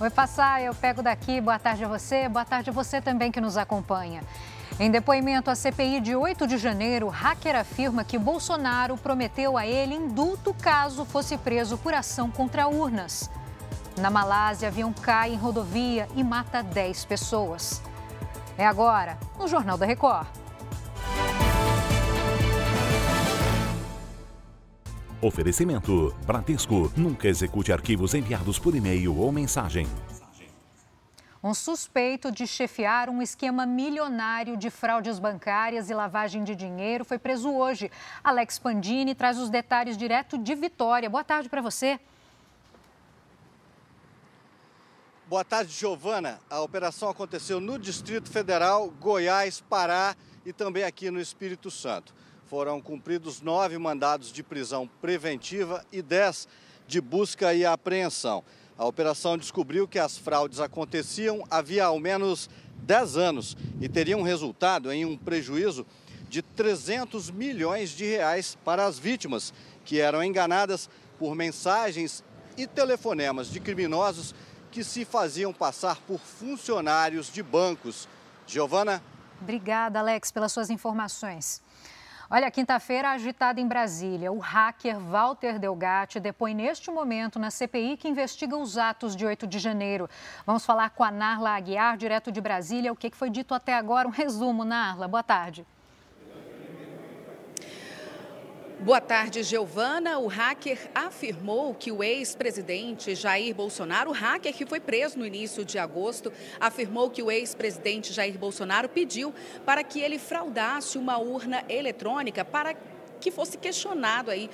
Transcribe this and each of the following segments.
Oi, passar, eu pego daqui. Boa tarde a você, boa tarde a você também que nos acompanha. Em depoimento à CPI de 8 de janeiro, hacker afirma que Bolsonaro prometeu a ele indulto caso fosse preso por ação contra urnas. Na Malásia, avião cai em rodovia e mata 10 pessoas. É agora, no Jornal da Record. Oferecimento: Bradesco. Nunca execute arquivos enviados por e-mail ou mensagem. Um suspeito de chefiar um esquema milionário de fraudes bancárias e lavagem de dinheiro foi preso hoje. Alex Pandini traz os detalhes direto de Vitória. Boa tarde para você. Boa tarde, Giovana. A operação aconteceu no Distrito Federal, Goiás, Pará e também aqui no Espírito Santo. Foram cumpridos nove mandados de prisão preventiva e dez de busca e apreensão. A operação descobriu que as fraudes aconteciam havia ao menos dez anos e teriam resultado em um prejuízo de 300 milhões de reais para as vítimas, que eram enganadas por mensagens e telefonemas de criminosos que se faziam passar por funcionários de bancos. Giovana? Obrigada, Alex, pelas suas informações. Olha, quinta-feira agitada em Brasília. O hacker Walter Delgatti depõe neste momento na CPI que investiga os atos de 8 de janeiro. Vamos falar com a Narla Aguiar, direto de Brasília. O que foi dito até agora? Um resumo, Narla. Boa tarde. Boa tarde, Giovana. O hacker afirmou que o ex-presidente Jair Bolsonaro, o hacker que foi preso no início de agosto, afirmou que o ex-presidente Jair Bolsonaro pediu para que ele fraudasse uma urna eletrônica para que fosse questionado aí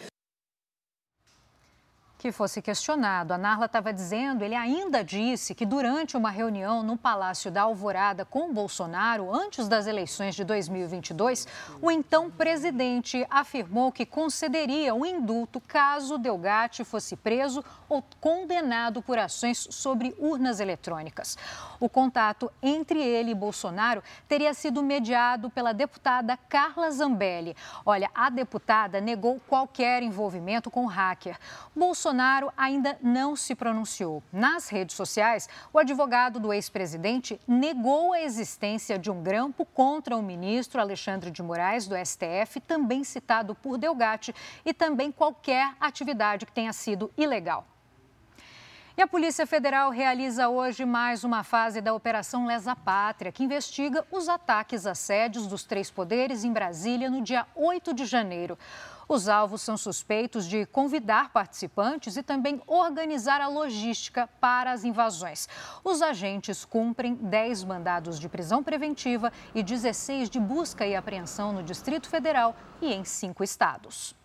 que fosse questionado. A Narla estava dizendo, ele ainda disse que durante uma reunião no Palácio da Alvorada com Bolsonaro, antes das eleições de 2022, o então presidente afirmou que concederia um indulto caso Delgatti fosse preso ou condenado por ações sobre urnas eletrônicas. O contato entre ele e Bolsonaro teria sido mediado pela deputada Carla Zambelli. Olha, a deputada negou qualquer envolvimento com o hacker. Bolsonaro ainda não se pronunciou. Nas redes sociais, o advogado do ex-presidente negou a existência de um grampo contra o ministro Alexandre de Moraes, do STF, também citado por Delgatti, e também qualquer atividade que tenha sido ilegal. E a Polícia Federal realiza hoje mais uma fase da Operação Lesa Pátria, que investiga os ataques a sédios dos três poderes em Brasília no dia 8 de janeiro. Os alvos são suspeitos de convidar participantes e também organizar a logística para as invasões. Os agentes cumprem 10 mandados de prisão preventiva e 16 de busca e apreensão no Distrito Federal e em cinco estados.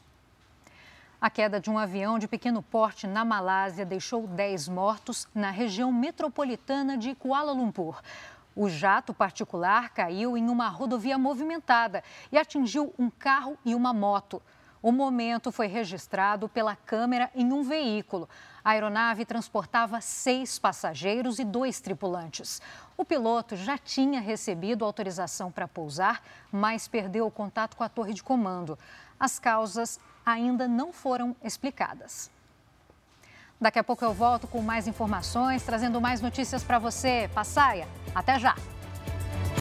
A queda de um avião de pequeno porte na Malásia deixou 10 mortos na região metropolitana de Kuala Lumpur. O jato particular caiu em uma rodovia movimentada e atingiu um carro e uma moto. O momento foi registrado pela câmera em um veículo. A aeronave transportava seis passageiros e dois tripulantes. O piloto já tinha recebido autorização para pousar, mas perdeu o contato com a torre de comando. As causas ainda não foram explicadas. Daqui a pouco eu volto com mais informações, trazendo mais notícias para você. Passaia, até já!